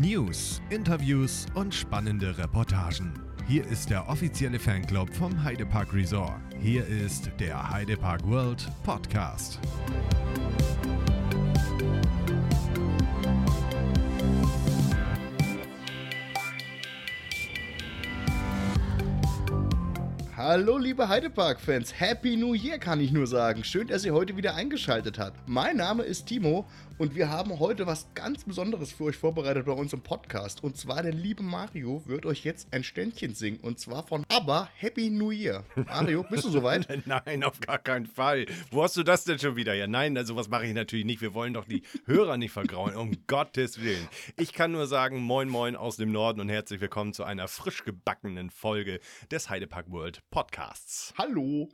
News, Interviews und spannende Reportagen. Hier ist der offizielle Fanclub vom Heidepark Resort. Hier ist der Heidepark World Podcast. Hallo liebe Heidepark-Fans, Happy New Year kann ich nur sagen. Schön, dass ihr heute wieder eingeschaltet habt. Mein Name ist Timo und wir haben heute was ganz Besonderes für euch vorbereitet bei uns im Podcast. Und zwar der liebe Mario wird euch jetzt ein Ständchen singen und zwar von ABBA Happy New Year. Mario, bist du soweit? Nein, auf gar keinen Fall. Wo hast du das denn schon wieder? Ja, nein, also was mache ich natürlich nicht. Wir wollen doch die Hörer nicht vergrauen, um Gottes Willen. Ich kann nur sagen, moin moin aus dem Norden und herzlich willkommen zu einer frisch gebackenen Folge des Heidepark World Podcasts. Hallo.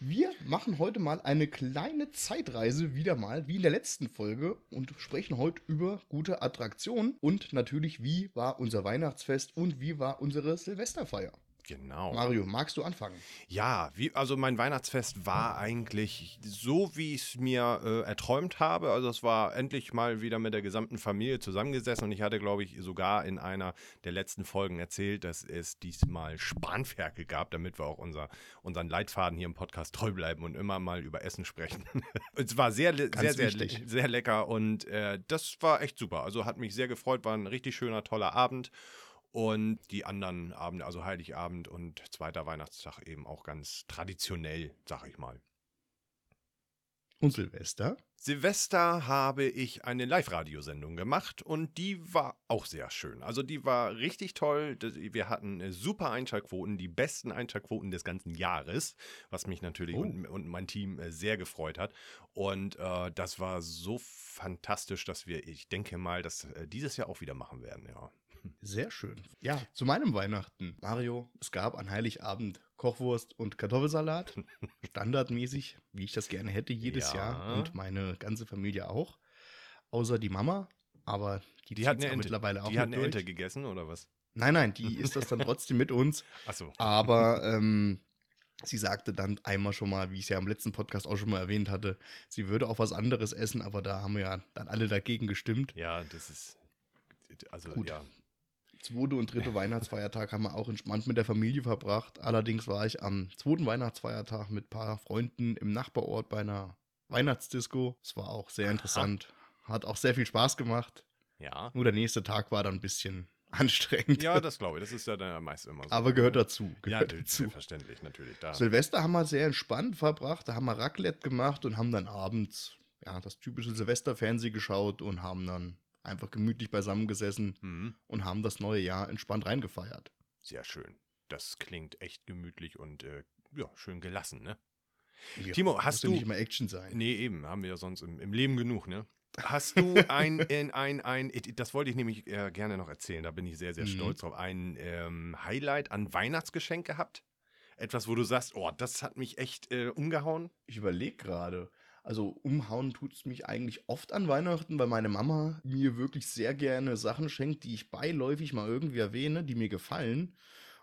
Wir machen heute mal eine kleine Zeitreise wieder mal, wie in der letzten Folge, und sprechen heute über gute Attraktionen und natürlich, wie war unser Weihnachtsfest und wie war unsere Silvesterfeier. Genau. Mario, magst du anfangen? Ja, wie, also mein Weihnachtsfest war eigentlich so, wie ich es mir äh, erträumt habe. Also es war endlich mal wieder mit der gesamten Familie zusammengesessen und ich hatte, glaube ich, sogar in einer der letzten Folgen erzählt, dass es diesmal Spanferkel gab, damit wir auch unser, unseren Leitfaden hier im Podcast treu bleiben und immer mal über Essen sprechen. es war sehr, sehr, sehr, sehr, sehr lecker und äh, das war echt super. Also hat mich sehr gefreut, war ein richtig schöner, toller Abend. Und die anderen Abende, also Heiligabend und zweiter Weihnachtstag eben auch ganz traditionell, sag ich mal. Und Silvester? Silvester habe ich eine Live-Radiosendung gemacht und die war auch sehr schön. Also die war richtig toll. Wir hatten äh, super Einschaltquoten, die besten Einschaltquoten des ganzen Jahres, was mich natürlich oh. und, und, mein Team äh, sehr gefreut hat. Und äh, das war so fantastisch, dass wir, ich denke mal, das äh, dieses Jahr auch wieder machen werden, ja. Sehr schön. Ja, zu meinem Weihnachten. Mario, es gab an Heiligabend Kochwurst und Kartoffelsalat. Standardmäßig, wie ich das gerne hätte, jedes ja. Jahr. Und meine ganze Familie auch. Außer die Mama. Aber die, die hat eine mittlerweile auch Die hat eine Ente gegessen, oder was? Nein, nein, die ist das dann trotzdem mit uns. Ach so. Aber ähm, sie sagte dann einmal schon mal, wie ich es ja im letzten Podcast auch schon mal erwähnt hatte, sie würde auch was anderes essen, aber da haben wir ja dann alle dagegen gestimmt. Ja, das ist. Also, Gut. ja zweite und dritte Weihnachtsfeiertag haben wir auch entspannt mit der Familie verbracht. Allerdings war ich am zweiten Weihnachtsfeiertag mit ein paar Freunden im Nachbarort bei einer Weihnachtsdisco. Es war auch sehr interessant. Hat auch sehr viel Spaß gemacht. Ja. Nur der nächste Tag war dann ein bisschen anstrengend. Ja, das glaube ich. Das ist ja dann meist immer so. Aber gehört dazu. Gehört ja, dazu. verständlich natürlich. Da. Silvester haben wir sehr entspannt verbracht. Da haben wir Raclette gemacht und haben dann abends ja, das typische Silvesterfernsehen geschaut und haben dann einfach gemütlich beisammengesessen mhm. und haben das neue Jahr entspannt reingefeiert. Sehr schön. Das klingt echt gemütlich und äh, ja, schön gelassen, ne? Ja, Timo, hast du. nicht immer Action sein. Nee, eben, haben wir ja sonst im, im Leben genug, ne? Hast du ein, ein, ein, ein, das wollte ich nämlich äh, gerne noch erzählen, da bin ich sehr, sehr mhm. stolz drauf, ein ähm, Highlight an Weihnachtsgeschenk gehabt? Etwas, wo du sagst, oh, das hat mich echt äh, umgehauen? Ich überlege gerade. Also umhauen tut es mich eigentlich oft an Weihnachten, weil meine Mama mir wirklich sehr gerne Sachen schenkt, die ich beiläufig mal irgendwie erwähne, die mir gefallen.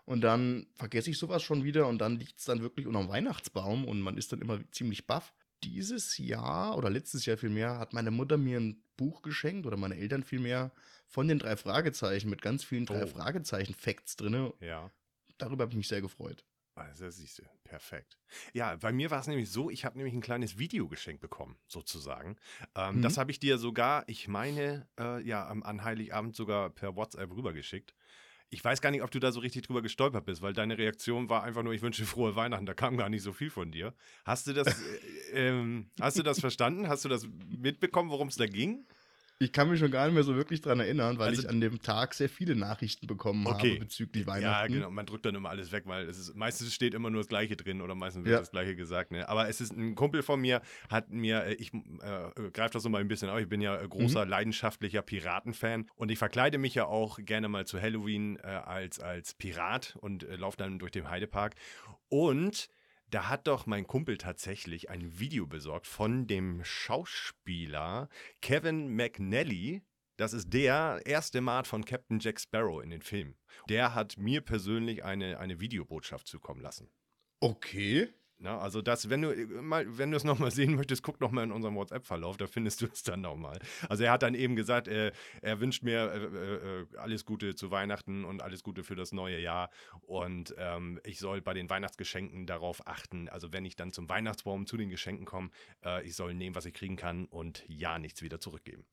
Und dann vergesse ich sowas schon wieder und dann liegt es dann wirklich unter dem Weihnachtsbaum und man ist dann immer ziemlich baff. Dieses Jahr oder letztes Jahr vielmehr hat meine Mutter mir ein Buch geschenkt oder meine Eltern vielmehr von den drei Fragezeichen mit ganz vielen drei oh. Fragezeichen-Facts drin. Ja. Darüber habe ich mich sehr gefreut. Also, siehst du, perfekt. Ja, bei mir war es nämlich so, ich habe nämlich ein kleines Video geschenkt bekommen, sozusagen. Ähm, mhm. Das habe ich dir sogar, ich meine, äh, ja, an Heiligabend sogar per WhatsApp rübergeschickt. Ich weiß gar nicht, ob du da so richtig drüber gestolpert bist, weil deine Reaktion war einfach nur, ich wünsche frohe Weihnachten, da kam gar nicht so viel von dir. Hast du das, äh, ähm, hast du das verstanden? Hast du das mitbekommen, worum es da ging? Ich kann mich schon gar nicht mehr so wirklich dran erinnern, weil also, ich an dem Tag sehr viele Nachrichten bekommen okay. habe bezüglich Weihnachten. Ja, genau. Man drückt dann immer alles weg, weil es ist, meistens steht immer nur das Gleiche drin oder meistens wird ja. das Gleiche gesagt. Ne? Aber es ist ein Kumpel von mir, hat mir, äh, ich äh, greife das so mal ein bisschen auf, ich bin ja äh, großer, mhm. leidenschaftlicher Piratenfan und ich verkleide mich ja auch gerne mal zu Halloween äh, als, als Pirat und äh, laufe dann durch den Heidepark. Und da hat doch mein Kumpel tatsächlich ein Video besorgt von dem Schauspieler Kevin McNally. Das ist der erste Mart von Captain Jack Sparrow in den Film. Der hat mir persönlich eine, eine Videobotschaft zukommen lassen. Okay. Na, also das, wenn du äh, mal, wenn du es nochmal sehen möchtest, guck nochmal in unserem WhatsApp-Verlauf, da findest du es dann nochmal. Also er hat dann eben gesagt, äh, er wünscht mir äh, äh, äh, alles Gute zu Weihnachten und alles Gute für das neue Jahr. Und ähm, ich soll bei den Weihnachtsgeschenken darauf achten, also wenn ich dann zum Weihnachtsbaum zu den Geschenken komme, äh, ich soll nehmen, was ich kriegen kann und ja, nichts wieder zurückgeben.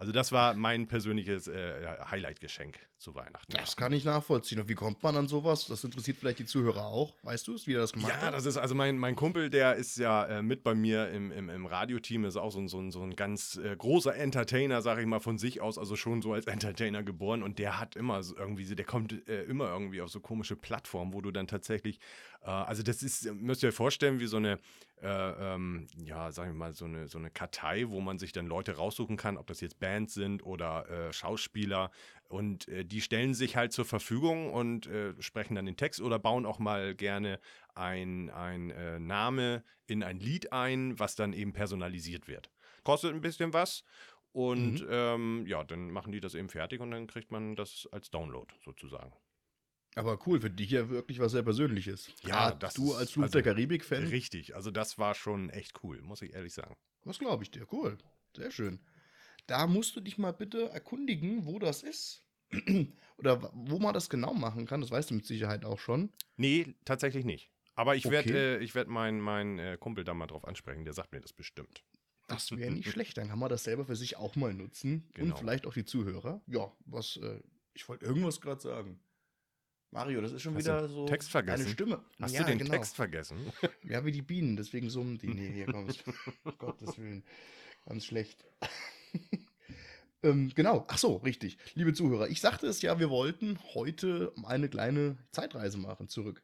Also das war mein persönliches äh, Highlight-Geschenk zu Weihnachten. Das kann ich nachvollziehen. Und wie kommt man an sowas? Das interessiert vielleicht die Zuhörer auch. Weißt du es, wie er das gemacht ja, hat? Ja, das ist also mein, mein Kumpel, der ist ja äh, mit bei mir im, im, im Radioteam, ist auch so ein, so ein, so ein ganz äh, großer Entertainer, sage ich mal, von sich aus, also schon so als Entertainer geboren. Und der hat immer so irgendwie, der kommt äh, immer irgendwie auf so komische Plattformen, wo du dann tatsächlich, äh, also das ist, müsst ihr euch vorstellen, wie so eine, äh, ähm, ja, sagen wir mal, so eine, so eine Kartei, wo man sich dann Leute raussuchen kann, ob das jetzt Bands sind oder äh, Schauspieler. Und äh, die stellen sich halt zur Verfügung und äh, sprechen dann den Text oder bauen auch mal gerne ein, ein äh, Name in ein Lied ein, was dann eben personalisiert wird. Kostet ein bisschen was. Und Mhm. ähm, ja, dann machen die das eben fertig und dann kriegt man das als Download sozusagen. Aber cool, für dich ja wirklich was sehr Persönliches. Ja, Grad das du als Fluch also der Karibik-Fan. Richtig, also das war schon echt cool, muss ich ehrlich sagen. Was glaube ich dir? Cool. Sehr schön. Da musst du dich mal bitte erkundigen, wo das ist. Oder wo man das genau machen kann. Das weißt du mit Sicherheit auch schon. Nee, tatsächlich nicht. Aber ich werde Okay. äh, ich werd meinen mein, äh, Kumpel da mal drauf ansprechen, der sagt mir das bestimmt. Das wäre nicht schlecht. Dann kann man das selber für sich auch mal nutzen. Genau. Und vielleicht auch die Zuhörer. Ja, was, äh, ich wollte irgendwas gerade sagen. Mario, das ist schon Hast wieder so Text vergessen? eine Stimme. Hast ja, du den genau. Text vergessen? Ja, wie die Bienen, deswegen summen die. Nee, hier kommst um Gottes Willen. Ganz schlecht. ähm, genau, ach so, richtig. Liebe Zuhörer, ich sagte es ja, wir wollten heute eine kleine Zeitreise machen zurück.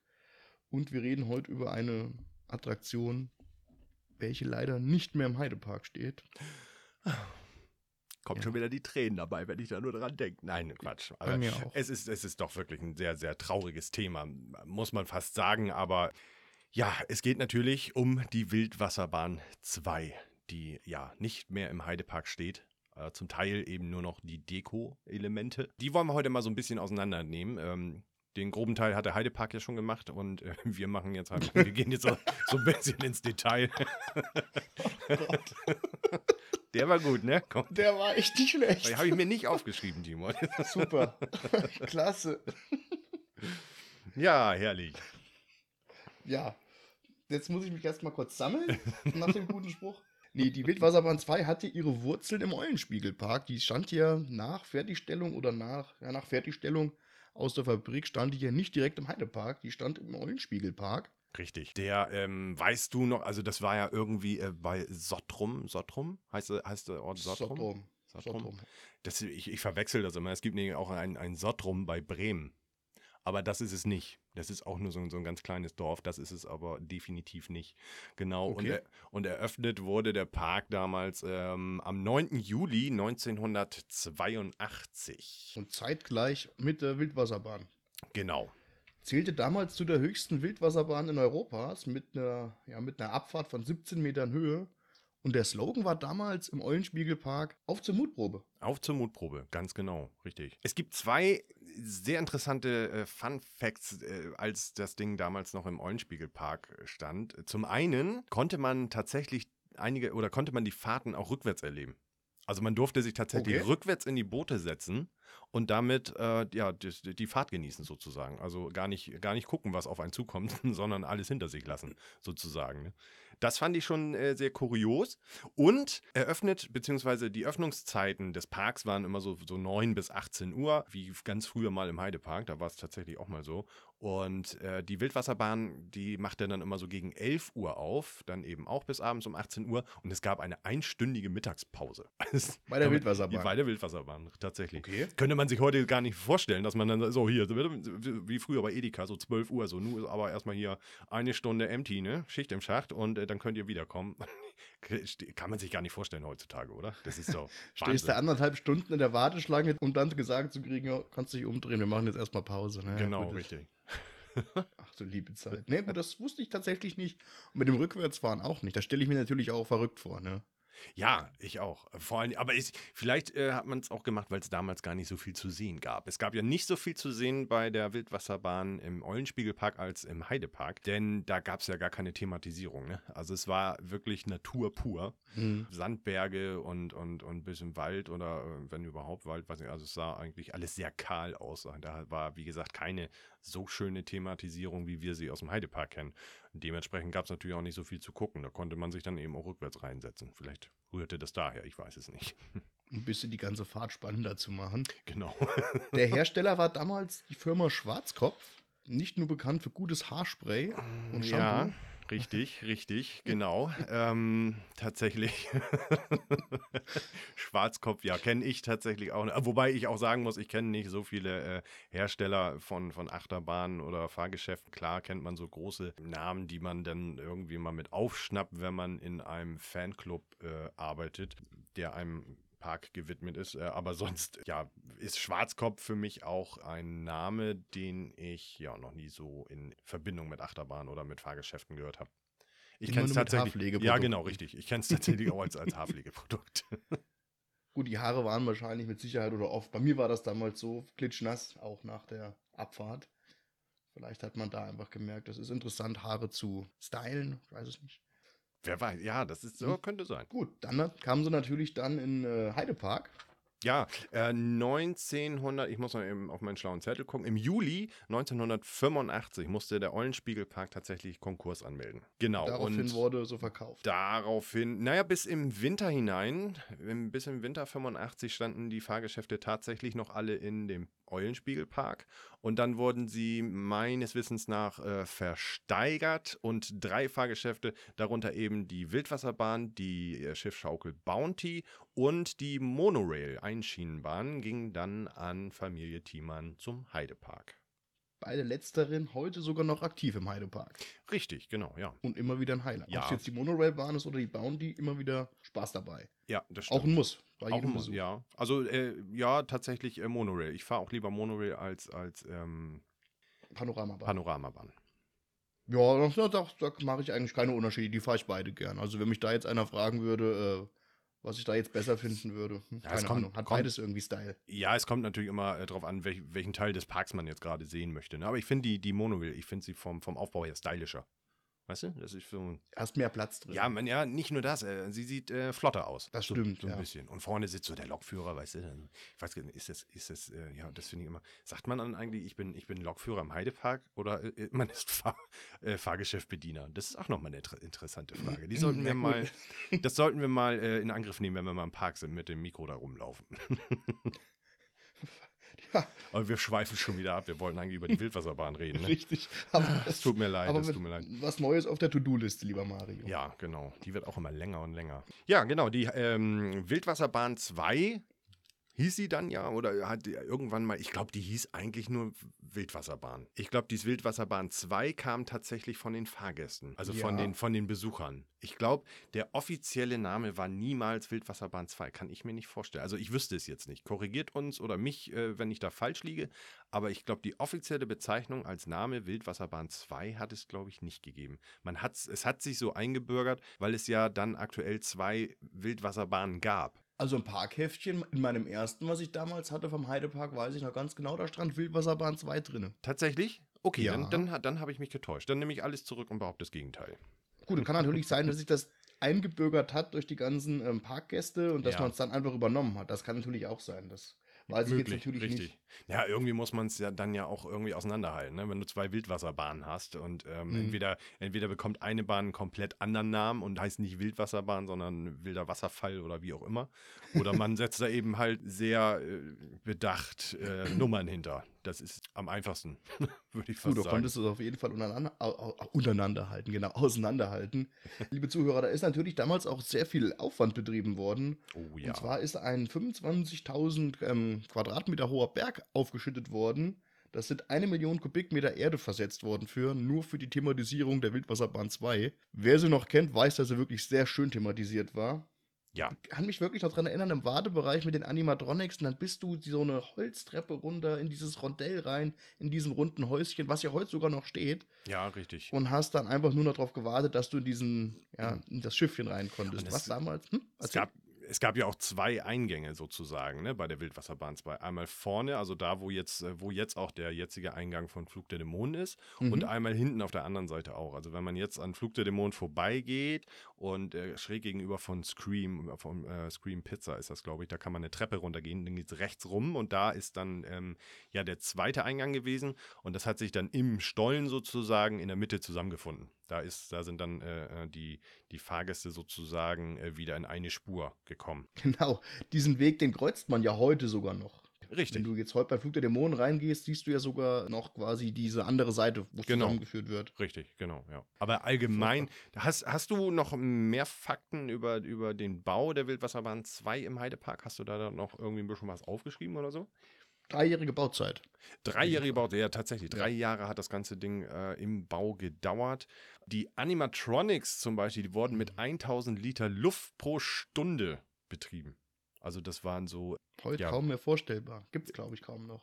Und wir reden heute über eine Attraktion, welche leider nicht mehr im Heidepark steht. Kommt Ja. schon wieder die Tränen dabei, wenn ich da nur dran denke. Nein, Quatsch. Bei Aber mir auch. es ist, es ist doch wirklich ein sehr, sehr trauriges Thema, muss man fast sagen. Aber ja, es geht natürlich um die Wildwasserbahn 2, die ja nicht mehr im Heidepark steht. Äh, zum Teil eben nur noch die Deko-Elemente. Die wollen wir heute mal so ein bisschen auseinandernehmen. Ähm, den groben Teil hat der Heidepark ja schon gemacht und äh, wir machen jetzt halt, wir gehen jetzt so, so ein bisschen ins Detail. Der war gut, ne? Komm. Der war echt nicht schlecht. Habe ich mir nicht aufgeschrieben, Timo. Super. Klasse. Ja, herrlich. Ja, jetzt muss ich mich erstmal kurz sammeln nach dem guten Spruch. Nee, die Wildwasserbahn 2 hatte ihre Wurzeln im Eulenspiegelpark. Die stand ja nach Fertigstellung oder nach, ja, nach Fertigstellung aus der Fabrik, stand die ja nicht direkt im Heidepark, die stand im Eulenspiegelpark. Richtig. Der, ähm, weißt du noch, also das war ja irgendwie äh, bei Sottrum, Sottrum? Heißt, der- heißt der Ort Sottrum? Sottrum. Sottrum. Sottrum. Das, ich ich verwechsel das immer. Es gibt nämlich auch ein, ein Sottrum bei Bremen. Aber das ist es nicht. Das ist auch nur so, ein- so ein ganz kleines Dorf. Das ist es aber definitiv nicht. Genau. Und, Okay. er, und eröffnet wurde der Park damals ähm, am 9. Juli 1982. Und zeitgleich mit der Wildwasserbahn. Genau. Zählte damals zu der höchsten Wildwasserbahn in Europas mit einer, ja, mit einer Abfahrt von 17 Metern Höhe. Und der Slogan war damals im Eulenspiegelpark auf zur Mutprobe. Auf zur Mutprobe, ganz genau, richtig. Es gibt zwei sehr interessante äh, Fun Facts, äh, als das Ding damals noch im Eulenspiegelpark stand. Zum einen konnte man tatsächlich einige oder konnte man die Fahrten auch rückwärts erleben. Also man durfte sich tatsächlich Okay. rückwärts in die Boote setzen und damit äh, ja, die, die Fahrt genießen sozusagen. Also gar nicht, gar nicht gucken, was auf einen zukommt, sondern alles hinter sich lassen sozusagen. Ne? Das fand ich schon äh, sehr kurios. Und eröffnet, beziehungsweise die Öffnungszeiten des Parks waren immer so, so 9 bis 18 Uhr, wie ganz früher mal im Heidepark, da war es tatsächlich auch mal so. Und äh, die Wildwasserbahn, die machte dann immer so gegen 11 Uhr auf, dann eben auch bis abends um 18 Uhr. Und es gab eine einstündige Mittagspause. Bei der Wildwasserbahn. Bei der Wildwasserbahn, tatsächlich. Okay. Könnte man sich heute gar nicht vorstellen, dass man dann so hier, wie früher bei Edeka, so 12 Uhr, so nur aber erstmal hier eine Stunde empty, ne? Schicht im Schacht und äh, dann könnt ihr wiederkommen. Kann man sich gar nicht vorstellen heutzutage, oder? Das ist so. Stehst da anderthalb Stunden in der Warteschlange, um dann gesagt zu kriegen, ja, kannst dich umdrehen, wir machen jetzt erstmal Pause. Ne? Genau, das- richtig. Ach du liebe Zeit. Nee, das wusste ich tatsächlich nicht. Und mit dem Rückwärtsfahren auch nicht. Das stelle ich mir natürlich auch verrückt vor, ne? Ja, ich auch. Vor allem, aber ich, vielleicht äh, hat man es auch gemacht, weil es damals gar nicht so viel zu sehen gab. Es gab ja nicht so viel zu sehen bei der Wildwasserbahn im Eulenspiegelpark als im Heidepark, denn da gab es ja gar keine Thematisierung. Ne? Also es war wirklich Natur pur. Mhm. Sandberge und, und, und ein bisschen Wald oder äh, wenn überhaupt Wald, weiß nicht, also es sah eigentlich alles sehr kahl aus. Da war, wie gesagt, keine so schöne Thematisierung, wie wir sie aus dem Heidepark kennen. Dementsprechend gab es natürlich auch nicht so viel zu gucken. Da konnte man sich dann eben auch rückwärts reinsetzen. Vielleicht rührte das daher, ich weiß es nicht. Ein bisschen die ganze Fahrt spannender zu machen. Genau. Der Hersteller war damals die Firma Schwarzkopf. Nicht nur bekannt für gutes Haarspray und Shampoo. Ja, richtig, richtig, genau. ähm, tatsächlich. Schwarzkopf, ja, kenne ich tatsächlich auch. Wobei ich auch sagen muss, ich kenne nicht so viele äh, Hersteller von, von Achterbahnen oder Fahrgeschäften. Klar kennt man so große Namen, die man dann irgendwie mal mit aufschnappt, wenn man in einem Fanclub äh, arbeitet, der einem Park gewidmet ist. Äh, aber sonst, ja, ist Schwarzkopf für mich auch ein Name, den ich ja noch nie so in Verbindung mit Achterbahn oder mit Fahrgeschäften gehört habe. Ich kenne es tatsächlich. Ja, genau, richtig. Ich kenne es tatsächlich auch als, als Haarpflegeprodukt. Gut, die Haare waren wahrscheinlich mit Sicherheit oder oft. Bei mir war das damals so klitschnass, auch nach der Abfahrt. Vielleicht hat man da einfach gemerkt, das ist interessant, Haare zu stylen. Ich weiß es nicht. Wer weiß, ja, das ist so, könnte sein. Gut, dann kamen sie natürlich dann in äh, Heidepark. Ja, äh, 1900, ich muss noch eben auf meinen schlauen Zettel gucken. Im Juli 1985 musste der Eulenspiegelpark tatsächlich Konkurs anmelden. Genau. Daraufhin und wurde so verkauft. Daraufhin, naja, bis im Winter hinein, bis im Winter 85 standen die Fahrgeschäfte tatsächlich noch alle in dem Eulenspiegelpark und dann wurden sie meines Wissens nach äh, versteigert und drei Fahrgeschäfte, darunter eben die Wildwasserbahn, die äh, Schiffschaukel Bounty und die Monorail Einschienenbahn, gingen dann an Familie Thiemann zum Heidepark. Beide letzteren heute sogar noch aktiv im Heidepark. Richtig, genau, ja. Und immer wieder ein Highlight. Ja. Ob es jetzt die Monorail-Bahn ist oder die Bounty, immer wieder Spaß dabei. Ja, das stimmt. Auch ein Muss. Bei Auch jedem Mo- Besuch. ja. Also äh, ja, tatsächlich äh, Monorail. Ich fahre auch lieber Monorail als, als ähm, Panoramabahn. Panoramabahn. Ja, da, da, da mache ich eigentlich keine Unterschiede. Die fahre ich beide gern. Also wenn mich da jetzt einer fragen würde, äh, was ich da jetzt besser finden würde, hm, Ja, es keine kommt- Ahnung. Hat kommt- beides irgendwie Style. Ja, es kommt natürlich immer äh, darauf an, welch, welchen Teil des Parks man jetzt gerade sehen möchte. Ne? Aber ich finde die, die Monorail, ich finde sie vom, vom Aufbau her stylischer. Weißt du? Das ist so. Hast mehr Platz drin. Ja, man, ja, nicht nur das. Äh, sie sieht äh, flotter aus. Das so, stimmt, So ein ja. bisschen. Und vorne sitzt so der Lokführer, weißt du? Ich weiß gar nicht, ist das, ist das, äh, ja, das finde ich immer. Sagt man dann eigentlich, ich bin, ich bin Lokführer im Heidepark oder äh, man ist Fahr, äh, Fahrgeschäftbediener? Das ist auch nochmal eine inter interessante Frage. Die sollten wir mal, das sollten wir mal äh, in Angriff nehmen, wenn wir mal im Park sind, mit dem Mikro da rumlaufen. Aber wir schweifen schon wieder ab. Wir wollten eigentlich über die Wildwasserbahn reden. Ne? richtig. Aber Es tut mir leid, aber es tut mir leid. was Neues auf der To-Do-Liste, lieber Mario. Ja, genau. Die wird auch immer länger und länger. Ja, genau. Die ähm, Wildwasserbahn 2 hieß sie dann ja oder hat irgendwann mal, ich glaube, die hieß eigentlich nur Wildwasserbahn. Ich glaube, die Wildwasserbahn 2 kam tatsächlich von den Fahrgästen, also von, Ja. den, von den Besuchern. Ich glaube, der offizielle Name war niemals Wildwasserbahn 2. Kann ich mir nicht vorstellen. Also ich wüsste es jetzt nicht. Korrigiert uns oder mich, äh, wenn ich da falsch liege. Aber ich glaube, die offizielle Bezeichnung als Name Wildwasserbahn 2 hat es, glaube ich, nicht gegeben. Man hat's, es hat sich so eingebürgert, weil es ja dann aktuell zwei Wildwasserbahnen gab. Also ein Parkheftchen in meinem ersten, was ich damals hatte vom Heidepark, weiß ich noch ganz genau, da stand Wildwasserbahn 2 drin. Tatsächlich? Okay, Ja. dann, dann, dann habe ich mich getäuscht. Dann nehme ich alles zurück und behaupte das Gegenteil. Gut, kann natürlich sein, dass sich das eingebürgert hat durch die ganzen ähm, Parkgäste und dass Ja. man es dann einfach übernommen hat. Das kann natürlich auch sein. Das weiß ich jetzt natürlich richtig. nicht. Ja, irgendwie muss man es ja dann ja auch irgendwie auseinanderhalten, ne? wenn du zwei Wildwasserbahnen hast und ähm, Mhm. entweder, entweder bekommt eine Bahn einen komplett anderen Namen und heißt nicht Wildwasserbahn, sondern wilder Wasserfall oder wie auch immer. Oder man setzt da eben halt sehr äh, bedacht äh, Nummern hinter. Das ist am einfachsten, würde ich fast Gut, du sagen. konntest es auf jeden Fall untereinander, untereinander halten, genau, auseinanderhalten. Liebe Zuhörer, da ist natürlich damals auch sehr viel Aufwand betrieben worden. oh ja. Und zwar ist ein 25.000 ähm, Quadratmeter hoher Berg aufgeschüttet worden. Das sind eine Million Kubikmeter Erde versetzt worden für, nur für die Thematisierung der Wildwasserbahn 2. Wer sie noch kennt, weiß, dass sie wirklich sehr schön thematisiert war. Ja. Ich kann mich wirklich noch dran erinnern, im Wartebereich mit den Animatronics, und dann bist du so eine Holztreppe runter in dieses Rondell rein, in diesem runden Häuschen, was ja heute sogar noch steht, Ja, richtig. und hast dann einfach nur noch darauf gewartet, dass du in diesen, ja, in das Schiffchen rein konntest. Und Was damals? Hm? Es gab, es gab ja auch zwei Eingänge sozusagen ne, bei der Wildwasserbahn 2. Einmal vorne, also da, wo jetzt, äh, wo jetzt auch der jetzige Eingang von Flug der Dämonen ist, Mhm. und einmal hinten auf der anderen Seite auch. Also wenn man jetzt an Flug der Dämonen vorbeigeht und äh, schräg gegenüber von Scream, äh, von äh, Scream Pizza ist das, glaube ich, da kann man eine Treppe runtergehen, dann geht es rechts rum und da ist dann ähm, ja der zweite Eingang gewesen und das hat sich dann im Stollen sozusagen in der Mitte zusammengefunden. Da ist, da sind dann äh, äh, die, die Fahrgäste sozusagen äh, wieder in eine Spur gekommen. Genau, diesen Weg, den kreuzt man ja heute sogar noch. Richtig. Wenn du jetzt heute bei Flug der Dämonen reingehst, siehst du ja sogar noch quasi diese andere Seite, wo es Genau. zusammengeführt wird. Richtig, genau, ja. Aber allgemein, hast, hast du noch mehr Fakten über, über den Bau der Wildwasserbahn 2 im Heidepark? Hast du da noch irgendwie ein bisschen was aufgeschrieben oder so? Dreijährige Bauzeit. Dreijährige Bau, ja tatsächlich. Drei Ja. Jahre hat das ganze Ding äh, im Bau gedauert. Die Animatronics zum Beispiel, die wurden mit 1000 Liter Luft pro Stunde betrieben. Also das waren so, Heute Ja. kaum mehr vorstellbar. Gibt's, glaube ich, kaum noch.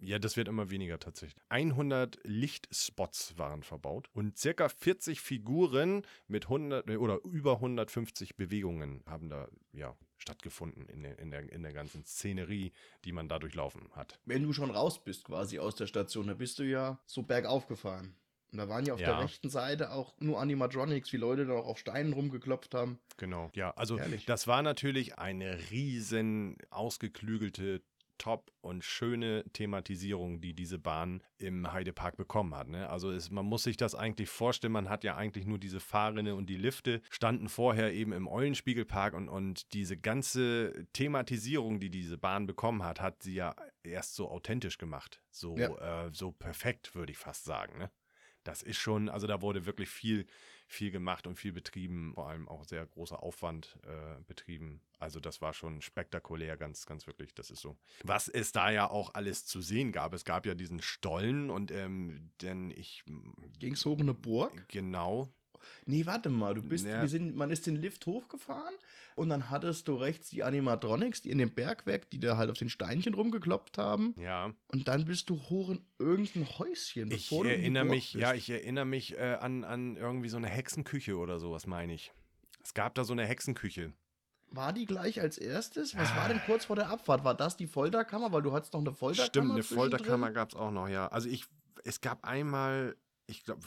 ja, das wird immer weniger tatsächlich. 100 Lichtspots waren verbaut und circa 40 Figuren mit 100 äh, oder über 150 Bewegungen haben da ja stattgefunden in der, in der, in der ganzen Szenerie, die man da durchlaufen hat. Wenn du schon raus bist quasi aus der Station, da bist du ja so bergauf gefahren. Und da waren ja auf Ja. der rechten Seite auch nur Animatronics, wie Leute da auch auf Steinen rumgeklopft haben. Genau, ja, also Herrlich. das war natürlich eine riesen ausgeklügelte Top und schöne Thematisierung, die diese Bahn im Heidepark bekommen hat. Ne? Also es, man muss sich das eigentlich vorstellen, man hat ja eigentlich nur diese Fahrrinne und die Lifte, standen vorher eben im Eulenspiegelpark und, und diese ganze Thematisierung, die diese Bahn bekommen hat, hat sie ja erst so authentisch gemacht. So, äh, so perfekt, würde ich fast sagen. Ne? Das ist schon, also da wurde wirklich viel, viel gemacht und viel betrieben, vor allem auch sehr großer Aufwand äh, betrieben. Also das war schon spektakulär, ganz, ganz wirklich, das ist so. Was es da ja auch alles zu sehen gab, es gab ja diesen Stollen und ähm, denn ich, Ging's hoch in eine Burg? genau, Nee, warte mal, du bist, Ja. wir sind, man ist den Lift hochgefahren und dann hattest du rechts die Animatronics, die in dem Bergwerk, die da halt auf den Steinchen rumgekloppt haben. ja. Und dann bist du hoch in irgendein Häuschen. Ich erinnere mich, bist. ja, ich erinnere mich äh, an, an irgendwie so eine Hexenküche oder sowas, meine ich. Es gab da so eine Hexenküche. War die gleich als erstes? Was war denn kurz vor der Abfahrt? War das die Folterkammer? Weil du hattest noch eine Folterkammer. Stimmt, eine? Folterkammer gab es auch noch, ja. Also ich, es gab einmal, ich glaube,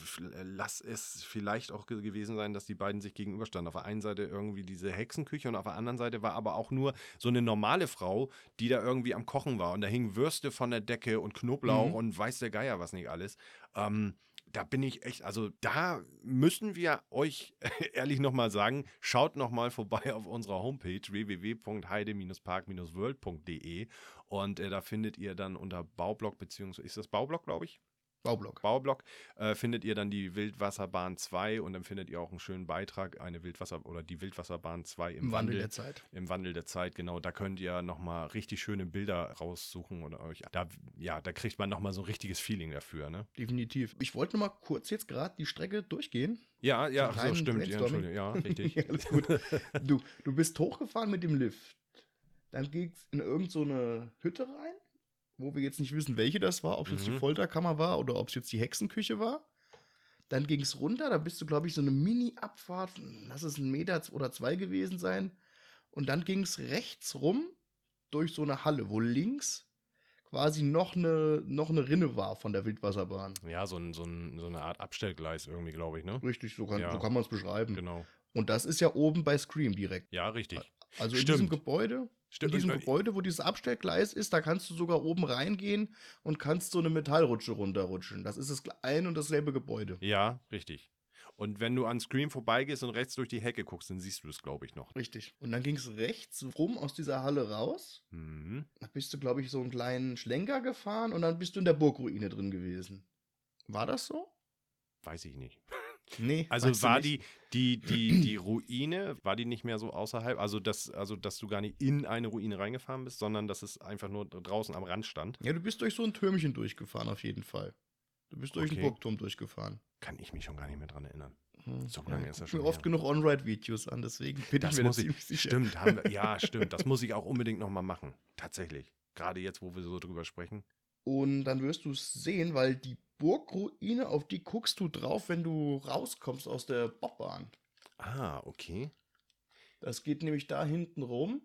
lass es vielleicht auch ge- gewesen sein, dass die beiden sich gegenüberstanden. Auf der einen Seite irgendwie diese Hexenküche und auf der anderen Seite war aber auch nur so eine normale Frau, die da irgendwie am Kochen war. Und da hingen Würste von der Decke und Knoblauch Mhm. und weiß der Geier was nicht alles. Ähm, da bin ich echt, also da müssen wir euch ehrlich nochmal sagen, schaut nochmal vorbei auf unserer Homepage www.heide-park-world.de und äh, da findet ihr dann unter Baublock, beziehungsweise ist das Baublock, glaube ich? Baublock. Baublock, äh, findet ihr dann die Wildwasserbahn 2 und dann findet ihr auch einen schönen Beitrag, eine Wildwasser- oder die Wildwasserbahn 2 im, Im Wandel der Zeit. im Wandel der Zeit, genau. Da könnt ihr nochmal richtig schöne Bilder raussuchen oder euch. Da, ja, da kriegt man nochmal so ein richtiges Feeling dafür, ne? Definitiv. Ich wollte nur mal kurz jetzt gerade die Strecke durchgehen. Ja, ja, So ach so, kleinen stimmt. Ja. Entschuldigung, ja, richtig. Alles gut. Du, du bist hochgefahren mit dem Lift. Dann ging's in irgendeine so Hütte rein, wo wir jetzt nicht wissen, welche das war, ob es jetzt die Mhm. Folterkammer war oder ob es jetzt die Hexenküche war. Dann ging es runter, da bist du, glaube ich, so eine Mini-Abfahrt, lass es ein Meter oder zwei gewesen sein. Und dann ging es rechts rum durch so eine Halle, wo links quasi noch eine, noch eine Rinne war von der Wildwasserbahn. Ja, so, ein, so, ein, so eine Art Abstellgleis irgendwie, glaube ich, ne? Richtig, so kann, Ja. so kann man es beschreiben. Genau. Und das ist ja oben bei Scream direkt. Ja, richtig. Also in Stimmt. diesem Gebäude, Stimmt. in diesem Gebäude, wo dieses Abstellgleis ist, da kannst du sogar oben reingehen und kannst so eine Metallrutsche runterrutschen. Das ist das ein und dasselbe Gebäude. Ja, richtig. Und wenn du an Scream vorbeigehst und rechts durch die Hecke guckst, dann siehst du es, glaube ich, noch. Richtig. Und dann ging es rechts rum aus dieser Halle raus. Mhm. Da bist du, glaube ich, so einen kleinen Schlenker gefahren und dann bist du in der Burgruine drin gewesen. War das so? Weiß ich nicht. Nee. Also war nicht. die, die, die, die Ruine, war die nicht mehr so außerhalb, also dass, also dass du gar nicht in eine Ruine reingefahren bist, sondern dass es einfach nur draußen am Rand stand? Ja, du bist durch so ein Türmchen durchgefahren, auf jeden Fall. Du bist durch Okay. den Burgturm durchgefahren. Kann ich mich schon gar nicht mehr dran erinnern. So lange ist guck das schon. mir oft genug On-Ride-Videos an, deswegen bin Das ich mir muss ich, sicher. stimmt, wir, ja, stimmt. Das muss ich auch unbedingt nochmal machen. Tatsächlich. Gerade jetzt, wo wir so drüber sprechen. Und dann wirst du es sehen, weil die Burgruine, auf die guckst du drauf, wenn du rauskommst aus der Bobbahn. Ah, okay. Das geht nämlich da hinten rum.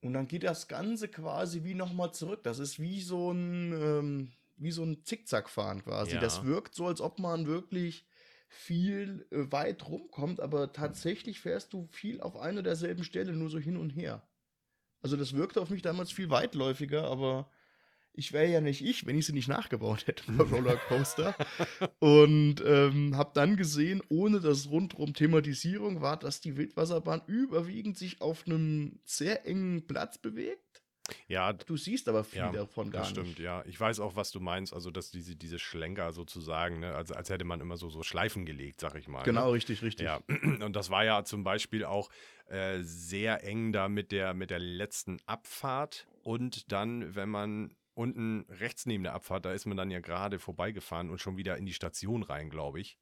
Und dann geht das Ganze quasi wie nochmal zurück. Das ist wie so ein, ähm, wie so ein Zickzackfahren quasi. Ja. Das wirkt so, als ob man wirklich viel äh, weit rumkommt, aber tatsächlich fährst du viel auf einer derselben Stelle, nur so hin und her. Also das wirkte auf mich damals viel weitläufiger, aber ich wäre ja nicht ich, wenn ich sie nicht nachgebaut hätte Rollercoaster. und ähm, habe dann gesehen, ohne dass rundrum Thematisierung war, dass die Wildwasserbahn überwiegend sich auf einem sehr engen Platz bewegt. Ja, Du siehst aber viel Ja, davon gar das stimmt, nicht. ja. Ich weiß auch, was du meinst. Also, dass diese, diese Schlenker sozusagen, ne? also als hätte man immer so, so Schleifen gelegt, sag ich mal. Genau, Ne? richtig, richtig. Ja, und das war ja zum Beispiel auch äh, sehr eng da mit der, mit der letzten Abfahrt. Und dann, wenn man unten rechts neben der Abfahrt, da ist man dann ja gerade vorbeigefahren und schon wieder in die Station rein, glaube ich.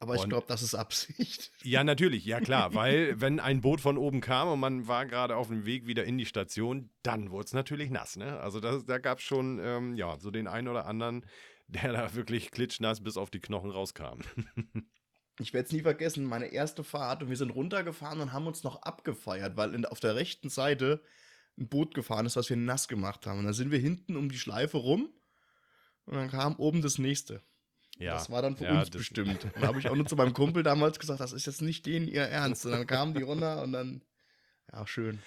Aber ich glaube, das ist Absicht. Ja, natürlich, ja klar, weil wenn ein Boot von oben kam und man war gerade auf dem Weg wieder in die Station, dann wurde es natürlich nass, ne? Also das, da gab es schon, ähm, ja, so den einen oder anderen, der da wirklich klitschnass bis auf die Knochen rauskam. Ich werde es nie vergessen, meine erste Fahrt und wir sind runtergefahren und haben uns noch abgefeiert, weil in, auf der rechten Seite ein Boot gefahren ist, was wir nass gemacht haben. Und dann sind wir hinten um die Schleife rum und dann kam oben das nächste. Ja, das war dann für ja, uns bestimmt. Und da habe ich auch nur zu meinem Kumpel damals gesagt, das ist jetzt nicht denen ihr Ernst. Und dann kamen die runter und dann, ja, schön.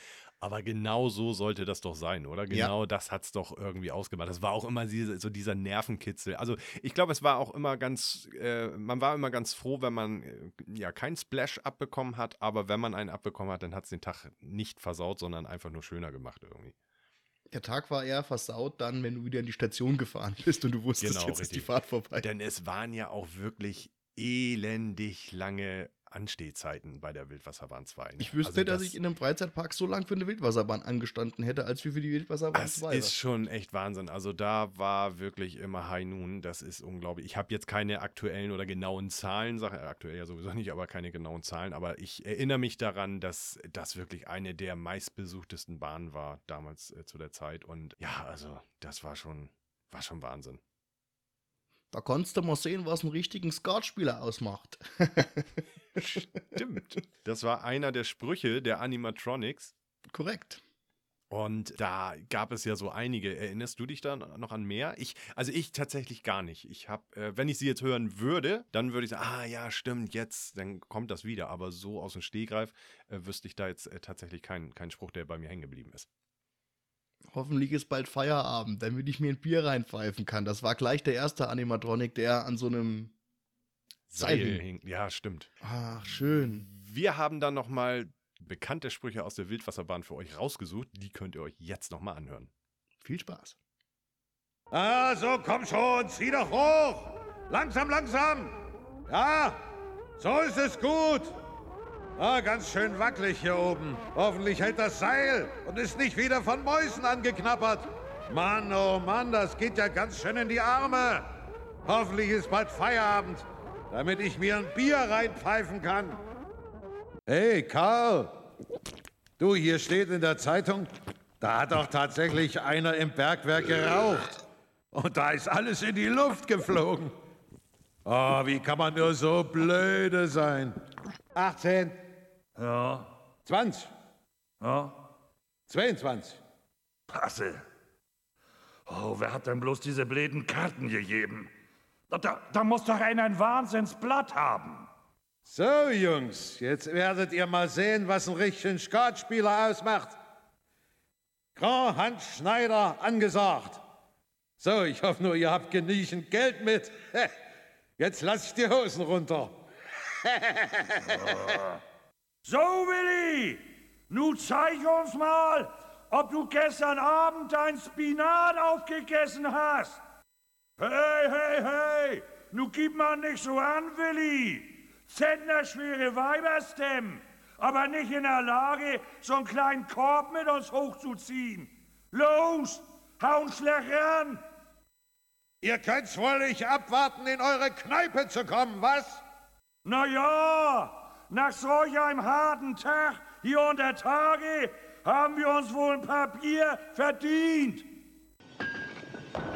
Aber genau so sollte das doch sein, oder? Genau das hat es doch irgendwie ausgemacht. Das war auch immer diese, so dieser Nervenkitzel. Also ich glaube, es war auch immer ganz, äh, man war immer ganz froh, wenn man äh, ja keinen Splash abbekommen hat, aber wenn man einen abbekommen hat, dann hat es den Tag nicht versaut, sondern einfach nur schöner gemacht irgendwie. Der Tag war eher versaut dann, wenn du wieder in die Station gefahren bist und du wusstest, Genau, jetzt ist die richtig. Fahrt vorbei. Denn es waren ja auch wirklich elendig lange Anstehzeiten bei der Wildwasserbahn 2. ne? Ich wüsste, Also dass das- ich in einem Freizeitpark so lange für eine Wildwasserbahn angestanden hätte, als wir für die Wildwasserbahn Das 2 ist schon echt Wahnsinn. Also da war wirklich immer High Noon. Das ist unglaublich. Ich habe jetzt keine aktuellen oder genauen Zahlen, sag, aktuell ja sowieso nicht, aber keine genauen Zahlen. Aber ich erinnere mich daran, dass das wirklich eine der meistbesuchtesten Bahnen war damals äh, zu der Zeit. Und ja, also das war schon, war schon Wahnsinn. Da konntest du mal sehen, was einen richtigen Skatspieler ausmacht. Stimmt. Das war einer der Sprüche der Animatronics. Korrekt. Und da gab es ja so einige. Erinnerst du dich da noch an mehr? Ich, also ich tatsächlich gar nicht. Ich habe, äh, wenn ich sie jetzt hören würde, dann würde ich sagen, ah ja, stimmt, jetzt, dann kommt das wieder. Aber so aus dem Stehgreif äh, wüsste ich da jetzt äh, tatsächlich keinen keinen Spruch, der bei mir hängen geblieben ist. Hoffentlich ist bald Feierabend, damit ich mir ein Bier reinpfeifen kann. Das war gleich der erste Animatronic, der an so einem. Seil hing. Ja, stimmt. Ach, schön. Wir haben dann nochmal bekannte Sprüche aus der Wildwasserbahn für euch rausgesucht. Die könnt ihr euch jetzt nochmal anhören. Viel Spaß. Also, komm schon, zieh doch hoch! Langsam, langsam! Ja, so ist es gut! Ah, ganz schön wackelig hier oben. Hoffentlich hält das Seil und ist nicht wieder von Mäusen angeknabbert. Mann, oh Mann, das geht ja ganz schön in die Arme. Hoffentlich ist bald Feierabend, damit ich mir ein Bier reinpfeifen kann. Hey, Karl! Du, hier steht in der Zeitung, da hat doch tatsächlich einer im Bergwerk geraucht. Und da ist alles in die Luft geflogen. Oh, wie kann man nur so blöde sein? 18, Ja, 20, ja. 22. Passe. Oh, wer hat denn bloß diese bläden Karten gegeben? Da, da, muss doch einer ein Wahnsinnsblatt haben. So, Jungs, jetzt werdet ihr mal sehen, was einen richtigen Skatspieler ausmacht. Grand Hans Schneider angesagt. So, ich hoffe nur, ihr habt genügend Geld mit. Jetzt lass ich die Hosen runter. So, Willi, nun zeig uns mal, ob du gestern Abend dein Spinat aufgegessen hast. Hey, hey, hey, nu gib mal nicht so an, Willi. Zentnerschwere Weiberstem, aber nicht in der Lage, so einen kleinen Korb mit uns hochzuziehen. Los, hauen schlecht ran. Ihr könnt's wohl nicht abwarten, in eure Kneipe zu kommen, was? Na ja, nach solch einem harten Tag hier unter Tage haben wir uns wohl ein Papier verdient.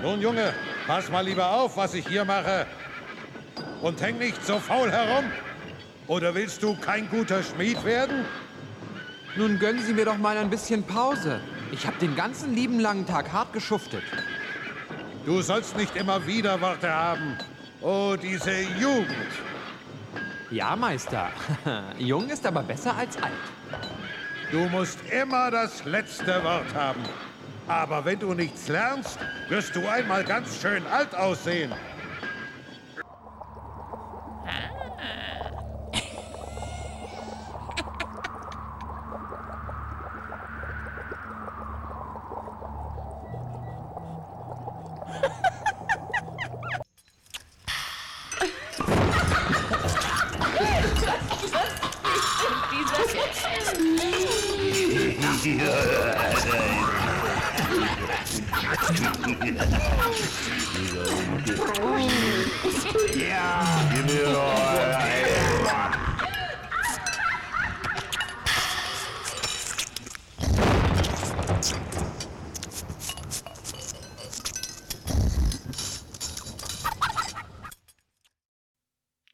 Nun, Junge, pass mal lieber auf, was ich hier mache. Und häng nicht so faul herum. Oder willst du kein guter Schmied werden? Nun gönnen Sie mir doch mal ein bisschen Pause. Ich habe den ganzen lieben langen Tag hart geschuftet. Du sollst nicht immer wieder Worte haben. Oh, diese Jugend. Ja, Meister. Jung ist aber besser als alt. Du musst immer das letzte Wort haben. Aber wenn du nichts lernst, wirst du einmal ganz schön alt aussehen.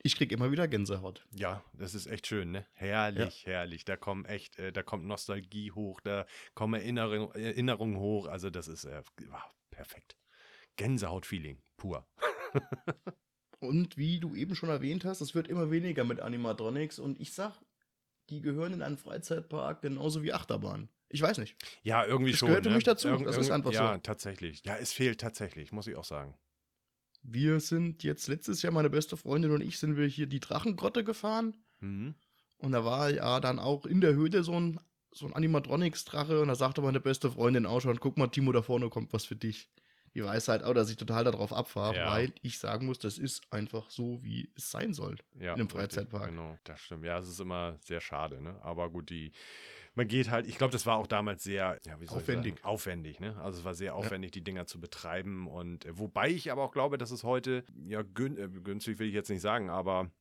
Ich krieg immer wieder Gänsehaut. Ja, das ist echt schön, ne? Herrlich, herrlich. Da kommen echt, äh, da kommt Nostalgie hoch, da kommen Erinnerung, Erinnerungen hoch. Also das ist äh, perfekt. Gänsehaut-Feeling, pur. Und wie du eben schon erwähnt hast, es wird immer weniger mit Animatronics und ich sag, die gehören in einen Freizeitpark genauso wie Achterbahn. Ich weiß nicht. Ja, irgendwie Das schon. gehört für ne? mich dazu. Das ist einfach ja, so. tatsächlich. Ja, es fehlt tatsächlich, muss ich auch sagen. Wir sind jetzt letztes Jahr, meine beste Freundin und ich, sind wir hier die Drachengrotte gefahren. Mhm. Und da war ja dann auch in der Höhle so ein, so ein Animatronics-Drache. Und da sagte meine beste Freundin auch schon, guck mal, Timo, da vorne kommt was für dich. Die weiß halt auch, dass ich total darauf abfahre, Ja. weil ich sagen muss, das ist einfach so, wie es sein soll. Ja, in einem richtig, Freizeitpark. Genau, das stimmt. Ja, es ist immer sehr schade, ne? Aber gut, die, man geht halt, ich glaube, das war auch damals sehr, ja, Aufwendig. Aufwendig, ne? Also es war sehr aufwendig, die Dinger zu betreiben. Und äh, wobei ich aber auch glaube, dass es heute, ja, gün, äh, günstig will ich jetzt nicht sagen, aber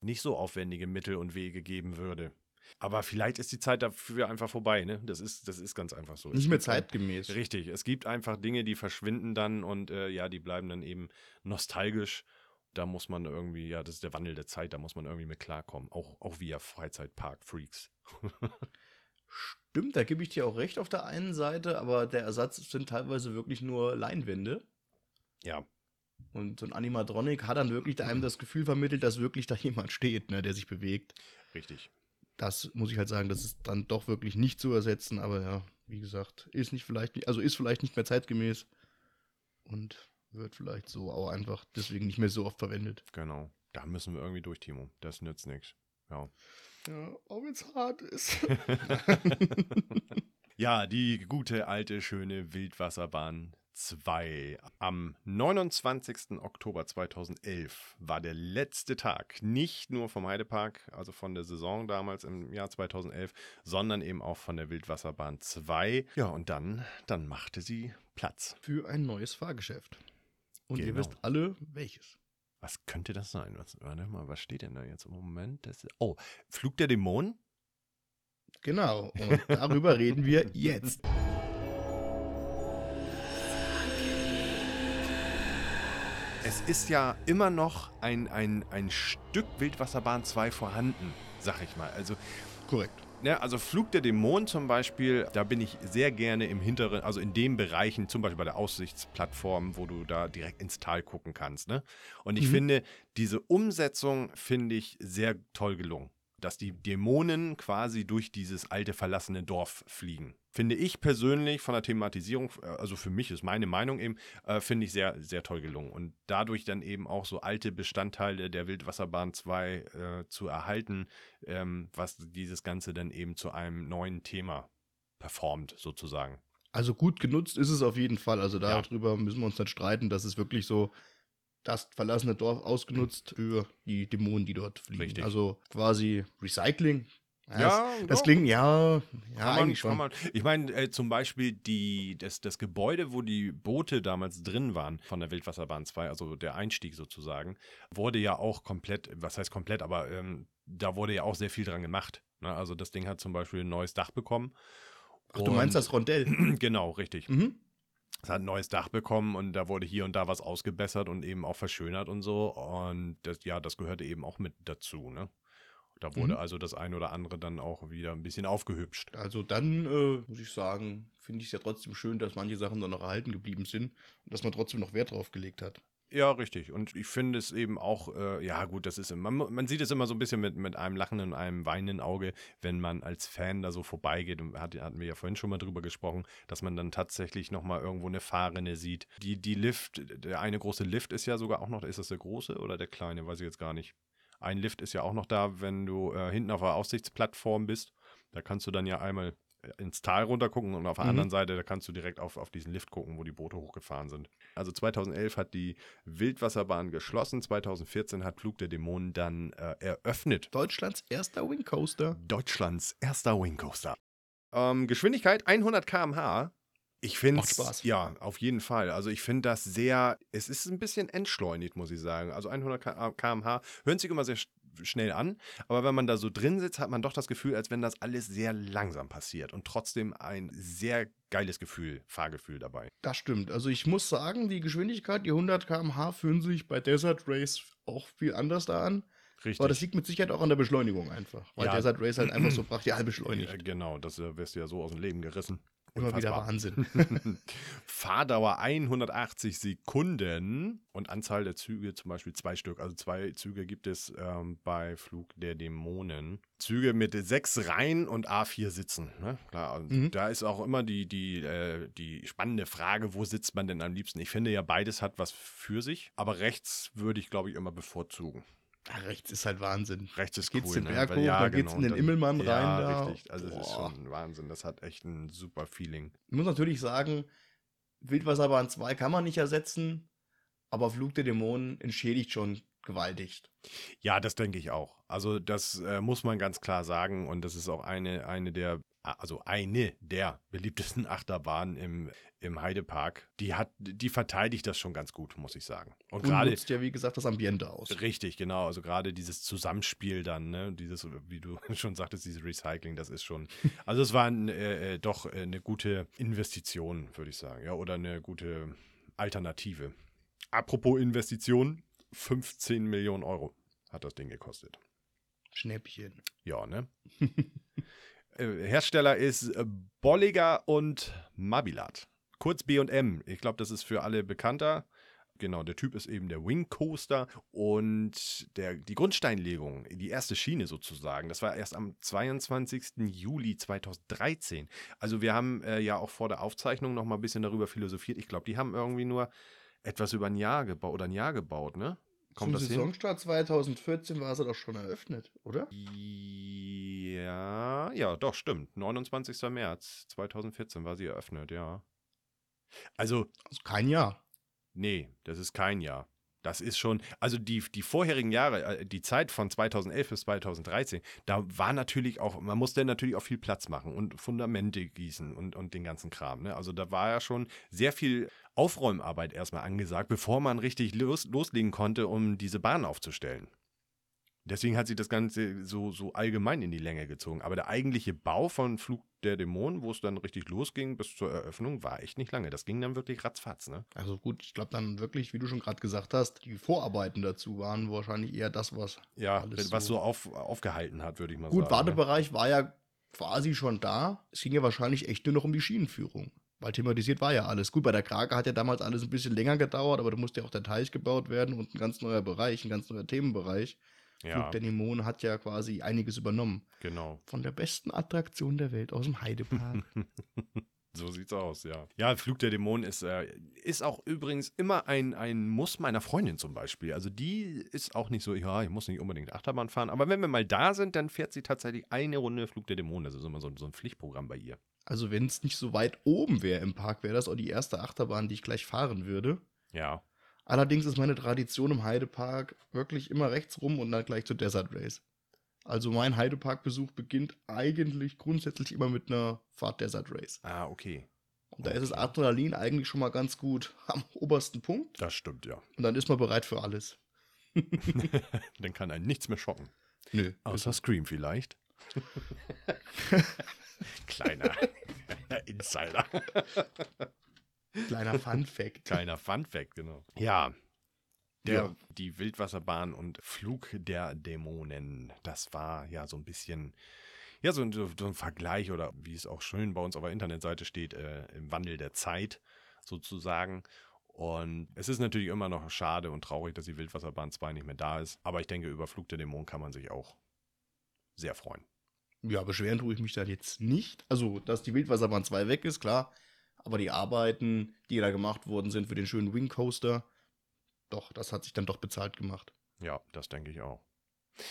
nicht so aufwendige Mittel und Wege geben würde. Aber vielleicht ist die Zeit dafür einfach vorbei, ne? Das ist, das ist ganz einfach so. Es Nicht mehr ein- zeitgemäß. Richtig, es gibt einfach Dinge, die verschwinden dann und äh, ja, die bleiben dann eben nostalgisch. Da muss man irgendwie, ja, das ist der Wandel der Zeit, da muss man irgendwie mit klarkommen. Auch, auch wir Freizeitpark-Freaks. Stimmt, da gebe ich dir auch recht auf der einen Seite, aber der Ersatz sind teilweise wirklich nur Leinwände. Ja, Und so ein Animatronic hat dann wirklich einem das Gefühl vermittelt, dass wirklich da jemand steht, ne, der sich bewegt. richtig. Das muss ich halt sagen, das ist dann doch wirklich nicht zu ersetzen, aber ja, wie gesagt, ist nicht vielleicht nicht, also ist vielleicht nicht mehr zeitgemäß und wird vielleicht so auch einfach deswegen nicht mehr so oft verwendet. Genau. Da müssen wir irgendwie durch, Timo. Das nützt nichts. Ja. Ja, auch wenn es hart ist. Ja, die gute, alte, schöne Wildwasserbahn 2. Am 29. Oktober 2011 war der letzte Tag, nicht nur vom Heidepark, also von der Saison damals im Jahr 2011, sondern eben auch von der Wildwasserbahn 2. Ja, und dann, dann machte sie Platz. Für ein neues Fahrgeschäft. Und ihr Genau. wisst alle, welches. Was könnte das sein? Was, warte mal, was steht denn da jetzt im Moment? Das, oh, Flug der Dämonen? Genau, und darüber reden wir jetzt. Es ist ja immer noch ein, ein, ein Stück Wildwasserbahn 2 vorhanden, sag ich mal. Also, Korrekt. Ne, also Flug der Dämonen zum Beispiel, da bin ich sehr gerne im hinteren, also in den Bereichen, zum Beispiel bei der Aussichtsplattform, wo du da direkt ins Tal gucken kannst. Ne? Und ich Mhm. finde, diese Umsetzung finde ich sehr toll gelungen. Dass die Dämonen quasi durch dieses alte verlassene Dorf fliegen. Finde ich persönlich von der Thematisierung, äh, also für mich ist meine Meinung eben, äh, finde ich sehr, sehr toll gelungen. Und dadurch dann eben auch so alte Bestandteile der Wildwasserbahn 2 äh, zu erhalten, ähm, was dieses Ganze dann eben zu einem neuen Thema performt, sozusagen. Also gut genutzt ist es auf jeden Fall. Also Ja. darüber müssen wir uns nicht streiten. Das ist wirklich so das verlassene Dorf ausgenutzt für die Dämonen, die dort fliegen. Richtig. Also quasi Recycling. Ja, das, das klingt, ja, ja man, eigentlich schon. man. Ich meine, äh, zum Beispiel die, das, das Gebäude, wo die Boote damals drin waren von der Wildwasserbahn 2, also der Einstieg sozusagen, wurde ja auch komplett, was heißt komplett, aber ähm, da wurde ja auch sehr viel dran gemacht. Ne? Also das Ding hat zum Beispiel ein neues Dach bekommen. Ach, du meinst das Rondell? Genau, richtig. mhm. Es hat ein neues Dach bekommen und da wurde hier und da was ausgebessert und eben auch verschönert und so. Und das, ja, das gehörte eben auch mit dazu, ne? Da wurde Mhm. also das ein oder andere dann auch wieder ein bisschen aufgehübscht. Also dann äh, muss ich sagen, finde ich es ja trotzdem schön, dass manche Sachen dann noch erhalten geblieben sind und dass man trotzdem noch Wert drauf gelegt hat. Ja, richtig. Und ich finde es eben auch, äh, ja gut, das ist, man, man sieht es immer so ein bisschen mit, mit einem lachenden und einem weinenden Auge, wenn man als Fan da so vorbeigeht. Und hat, hatten wir ja vorhin schon mal drüber gesprochen, dass man dann tatsächlich nochmal irgendwo eine Fahrrinne sieht. Die, die Lift, der eine große Lift ist ja sogar auch noch, ist das der große oder der kleine? Weiß ich jetzt gar nicht. Ein Lift ist ja auch noch da, wenn du äh, hinten auf der Aussichtsplattform bist. Da kannst du dann ja einmal ins Tal runter gucken und auf der Mhm. anderen Seite, da kannst du direkt auf, auf diesen Lift gucken, wo die Boote hochgefahren sind. Also 2011 hat die Wildwasserbahn geschlossen, 2014 hat Flug der Dämonen dann äh, eröffnet. Deutschlands erster Wing Coaster. Deutschlands erster Wing Coaster. Ähm, Geschwindigkeit 100 km/h. Ich finde Spaß. ja, auf jeden Fall. Also ich finde das sehr, es ist ein bisschen entschleunigt, muss ich sagen. Also 100 km/h hören sich immer sehr schnell an, aber wenn man da so drin sitzt, hat man doch das Gefühl, als wenn das alles sehr langsam passiert und trotzdem ein sehr geiles Gefühl, Fahrgefühl dabei. Das stimmt. Also ich muss sagen, die Geschwindigkeit, die 100 km/h fühlen sich bei Desert Race auch viel anders da an. Richtig. Aber das liegt mit Sicherheit auch an der Beschleunigung einfach. Weil Ja. Desert Race halt einfach so brachial beschleunigt. Äh, genau, das äh, wirst du ja so aus dem Leben gerissen. Immer wieder. Wahnsinn. Fahrdauer 180 Sekunden und Anzahl der Züge zum Beispiel zwei Stück. Also zwei Züge gibt es ähm, bei Flug der Dämonen. Züge mit sechs Reihen und A4 Sitzen. Ne? Klar, und Mhm. da ist auch immer die, die, äh, die spannende Frage, wo sitzt man denn am liebsten? Ich finde ja, beides hat was für sich, aber rechts würde ich, glaube ich, immer bevorzugen. Ja, rechts ist halt Wahnsinn. Rechts ist Geht's cool. den ne? Berg Weil- hoch, dann geht's in den dann- Immelmann rein Ja, da. richtig. Also das ist schon Wahnsinn. Das hat echt ein super Feeling. Ich muss natürlich sagen, Wildwasserbahn 2 kann man nicht ersetzen, aber Flug der Dämonen entschädigt schon gewaltig. Ja, das denke ich auch. Also das äh, muss man ganz klar sagen und das ist auch eine, eine der, also eine der beliebtesten Achterbahnen im, im Heidepark. Die hat, die verteidigt das schon ganz gut, muss ich sagen. Und Und gerade nutzt ja, wie gesagt, das Ambiente aus. Richtig, genau. Also gerade dieses Zusammenspiel dann, ne, dieses, wie du schon sagtest, dieses Recycling, das ist schon. Also es war ein, äh, äh, doch äh, eine gute Investition, würde ich sagen, ja, oder eine gute Alternative. Apropos Investition, 15 Millionen Euro hat das Ding gekostet. Schnäppchen. Ja, ne? Äh, Hersteller ist äh, Bolliger und Mabilat. Kurz B&M. Ich glaube, das ist für alle bekannter. Genau, der Typ ist eben der Wing Coaster und der, die Grundsteinlegung, die erste Schiene sozusagen, das war erst am 22. Juli 2013. Also wir haben äh, ja auch vor der Aufzeichnung noch mal ein bisschen darüber philosophiert. Ich glaube, die haben irgendwie nur etwas über ein Jahr gebaut oder ein Jahr gebaut, ne? Kommt Zum das hin? Saisonstart 2014 war sie doch schon eröffnet, oder? Ja, ja, doch, stimmt. 29. März 2014 war sie eröffnet, ja. Also, Also kein Jahr. nee, das ist kein Jahr. Das ist schon, also die, die vorherigen Jahre, äh, die Zeit von 2011 bis 2013, da war natürlich auch, man musste natürlich auch viel Platz machen und Fundamente gießen und, und den ganzen Kram. Ne? Also da war ja schon sehr viel Aufräumarbeit erstmal angesagt, bevor man richtig los, loslegen konnte, um diese Bahn aufzustellen. Deswegen hat sich das Ganze so, so allgemein in die Länge gezogen. Aber der eigentliche Bau von Flug der Dämonen, wo es dann richtig losging bis zur Eröffnung, war echt nicht lange. Das ging dann wirklich ratzfatz, ne? Also gut, ich glaube dann wirklich, wie du schon gerade gesagt hast, die Vorarbeiten dazu waren wahrscheinlich eher das, was. Ja, was so. so auf, aufgehalten hat, würde ich mal Gut, sagen. ne? Wartebereich war ja quasi schon da. Es ging ja wahrscheinlich echt nur noch um die Schienenführung. Weil thematisiert war ja alles. Gut, bei der Krake hat ja damals alles ein bisschen länger gedauert, aber da musste ja auch der Teich gebaut werden und ein ganz neuer Bereich, ein ganz neuer Themenbereich. Ja, Flug der Dämonen hat ja quasi einiges übernommen. genau. Von der besten Attraktion der Welt aus dem Heidepark. So sieht's aus, ja. Ja, Flug der Dämonen ist, äh, ist auch übrigens immer ein, ein Muss meiner Freundin zum Beispiel. Also die ist auch nicht so, ja, ich muss nicht unbedingt Achterbahn fahren. Aber wenn wir mal da sind, dann fährt sie tatsächlich eine Runde Flug der Dämonen. Das ist immer so, so ein Pflichtprogramm bei ihr. also wenn es nicht so weit oben wäre im Park, wäre das auch die erste Achterbahn, die ich gleich fahren würde. Ja. Allerdings ist meine Tradition im Heidepark wirklich immer rechts rum und dann gleich zu Desert Race. Also mein Heideparkbesuch beginnt eigentlich grundsätzlich immer mit einer Fahrt Desert Race. Ah, okay. Und da ist das Adrenalin eigentlich schon mal ganz gut am obersten Punkt. Das stimmt, ja. Und dann ist man bereit für alles. Dann kann einen nichts mehr schocken. Nö. Außer Scream vielleicht. Kleiner Insider. Kleiner Fun Fact. Kleiner Fun-Fact, genau. Ja. Der, Ja. Die Wildwasserbahn und Flug der Dämonen. Das war ja so ein bisschen, ja, so ein, so ein Vergleich oder wie es auch schön bei uns auf der Internetseite steht, äh, im Wandel der Zeit sozusagen. Und es ist natürlich immer noch schade und traurig, dass die Wildwasserbahn 2 nicht mehr da ist. Aber ich denke, über Flug der Dämonen kann man sich auch sehr freuen. Ja, beschweren tue ich mich da jetzt nicht. Also, dass die Wildwasserbahn 2 weg ist, klar. Aber die Arbeiten, die da gemacht worden sind für den schönen Wing Coaster, doch, das hat sich dann doch bezahlt gemacht. Ja, das denke ich auch.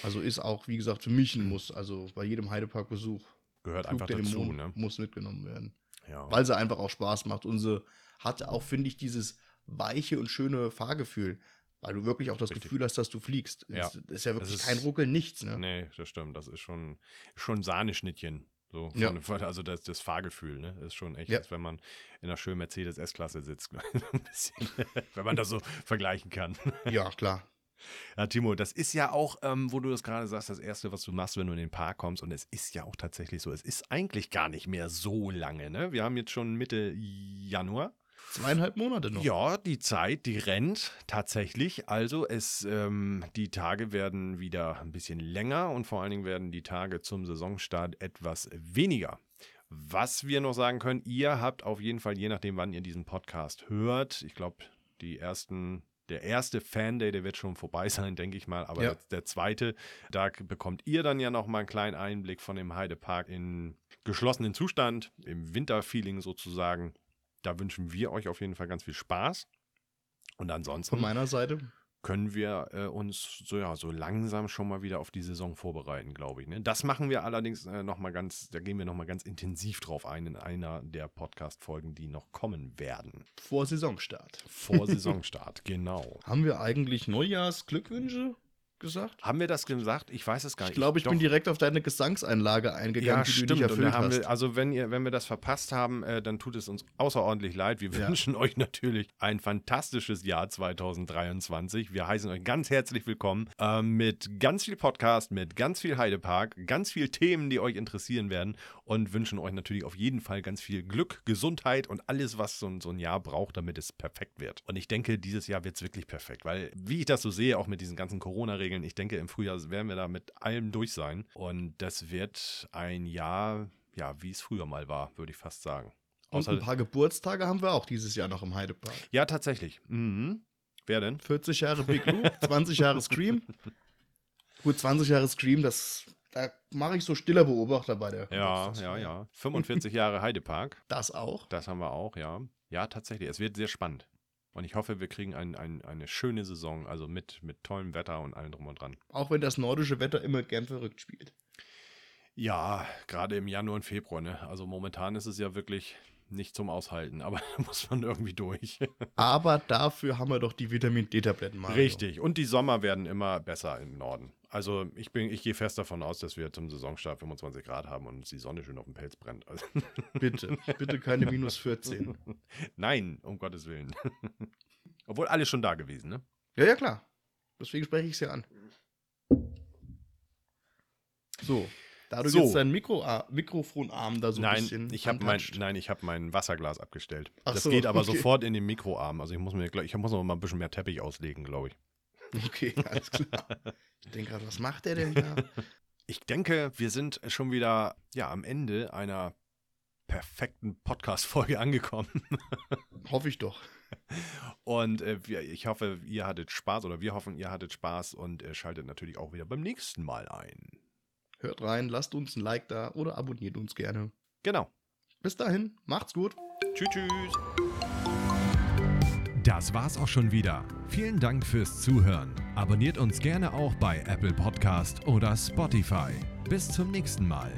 Also ist auch, wie gesagt, für mich ein Muss. Also bei jedem Heideparkbesuch Gehört Flug einfach der dazu, ne? muss mitgenommen werden. Ja. Weil sie einfach auch Spaß macht. Und sie hat auch, finde ich, dieses weiche und schöne Fahrgefühl. Weil du wirklich auch das Richtig. Gefühl hast, dass du fliegst. Ja. Es ist ja wirklich ist- kein Ruckel, nichts. Ne? Nee, das stimmt. Das ist schon, schon Sahneschnittchen. So, Ja. von- also das, das Fahrgefühl, ne? Ist schon echt, Ja. als wenn man in einer schönen Mercedes S-Klasse sitzt. Ein bisschen, wenn man das so vergleichen kann. Ja, klar. Ja, Timo, das ist ja auch, ähm, wo du das gerade sagst, das Erste, was du machst, wenn du in den Park kommst. Und es ist ja auch tatsächlich so. Es ist eigentlich gar nicht mehr so lange, ne? Wir haben jetzt schon Mitte Januar. Zweieinhalb Monate noch. Ja, die Zeit, die rennt tatsächlich. Also es, ähm, die Tage werden wieder ein bisschen länger und vor allen Dingen werden die Tage zum Saisonstart etwas weniger. Was wir noch sagen können, ihr habt auf jeden Fall, je nachdem, wann ihr diesen Podcast hört, ich glaube, die ersten, der erste Fan-Day, der wird schon vorbei sein, denke ich mal, aber Ja. der, zweite, da bekommt ihr dann ja noch mal einen kleinen Einblick von dem Heidepark in geschlossenen Zustand, im Winterfeeling sozusagen. Da wünschen wir euch auf jeden Fall ganz viel Spaß. Und Von ansonsten meiner Seite. können wir äh, uns so, ja, so langsam schon mal wieder auf die Saison vorbereiten, glaube ich. Ne? Das machen wir allerdings äh, noch mal ganz, da gehen wir noch mal ganz intensiv drauf ein in einer der Podcast-Folgen, die noch kommen werden. Vor Saisonstart. Vor Saisonstart, genau. Haben wir eigentlich Neujahrsglückwünsche gesagt? Haben wir das gesagt? Ich weiß es gar Ich nicht. glaube, ich Doch. bin direkt auf deine Gesangseinlage eingegangen, Ja, die stimmt. du nicht erfüllt hast. wir, also wenn ihr, wenn wir das verpasst haben, äh, dann tut es uns außerordentlich leid. Wir Ja. wünschen euch natürlich ein fantastisches Jahr 2023. Wir heißen euch ganz herzlich willkommen äh, mit ganz viel Podcast, mit ganz viel Heidepark, ganz viel Themen, die euch interessieren werden und wünschen euch natürlich auf jeden Fall ganz viel Glück, Gesundheit und alles, was so, ein- so ein Jahr braucht, damit es perfekt wird. Und ich denke, dieses Jahr wird es wirklich perfekt, weil wie ich das so sehe, auch mit diesen ganzen Corona-Regeln, ich denke, im Frühjahr werden wir da mit allem durch sein. Und das wird ein Jahr, ja, wie es früher mal war, würde ich fast sagen. Und ein paar Geburtstage haben wir auch dieses Jahr noch im Heidepark. ja, tatsächlich. Mhm. Wer denn? 40 Jahre Big Lou, 20 Jahre Scream. Gut, 20 Jahre Scream, das da mache ich so stiller Beobachter bei der. Ja, ja, ja. 45 Jahre Heidepark. Das auch. Das haben wir auch, ja. Ja, tatsächlich. Es wird sehr spannend. Und ich hoffe, wir kriegen ein, ein, eine schöne Saison, also mit, mit tollem Wetter und allem drum und dran. Auch wenn das nordische Wetter immer gern verrückt spielt. Ja, gerade im Januar und Februar, ne? Also momentan ist es ja wirklich nicht zum Aushalten, aber da muss man irgendwie durch. Aber dafür haben wir doch die Vitamin D-Tabletten mal. Richtig. Und die Sommer werden immer besser im Norden. Also ich bin, ich gehe fest davon aus, dass wir zum Saisonstart 25 Grad haben und uns die Sonne schön auf dem Pelz brennt. Also, Bitte, bitte keine minus 14. nein, um Gottes Willen. Obwohl alles schon da gewesen, ne? Ja, ja, klar. Deswegen spreche ich es ja an. So, da du So. jetzt deinen Mikro Mikrofonarm da so ein nein, bisschen ich habe mein, nein, ich habe mein Wasserglas abgestellt. Ach das so, geht aber okay. sofort in den Mikroarm. Also ich muss mir, ich muss noch mal ein bisschen mehr Teppich auslegen, glaube ich. Okay, alles klar. Ich denke gerade, was macht der denn da? Ich denke, wir sind schon wieder ja am Ende einer perfekten Podcast-Folge angekommen. Hoffe ich doch. Und äh, wir, ich hoffe, ihr hattet Spaß oder wir hoffen, ihr hattet Spaß und äh, schaltet natürlich auch wieder beim nächsten Mal ein. Hört rein, lasst uns ein Like da oder abonniert uns gerne. Genau. Bis dahin, macht's gut. Tschüss, tschüss. Das war's auch schon wieder. Vielen Dank fürs Zuhören. Abonniert uns gerne auch bei Apple Podcast oder Spotify. Bis zum nächsten Mal.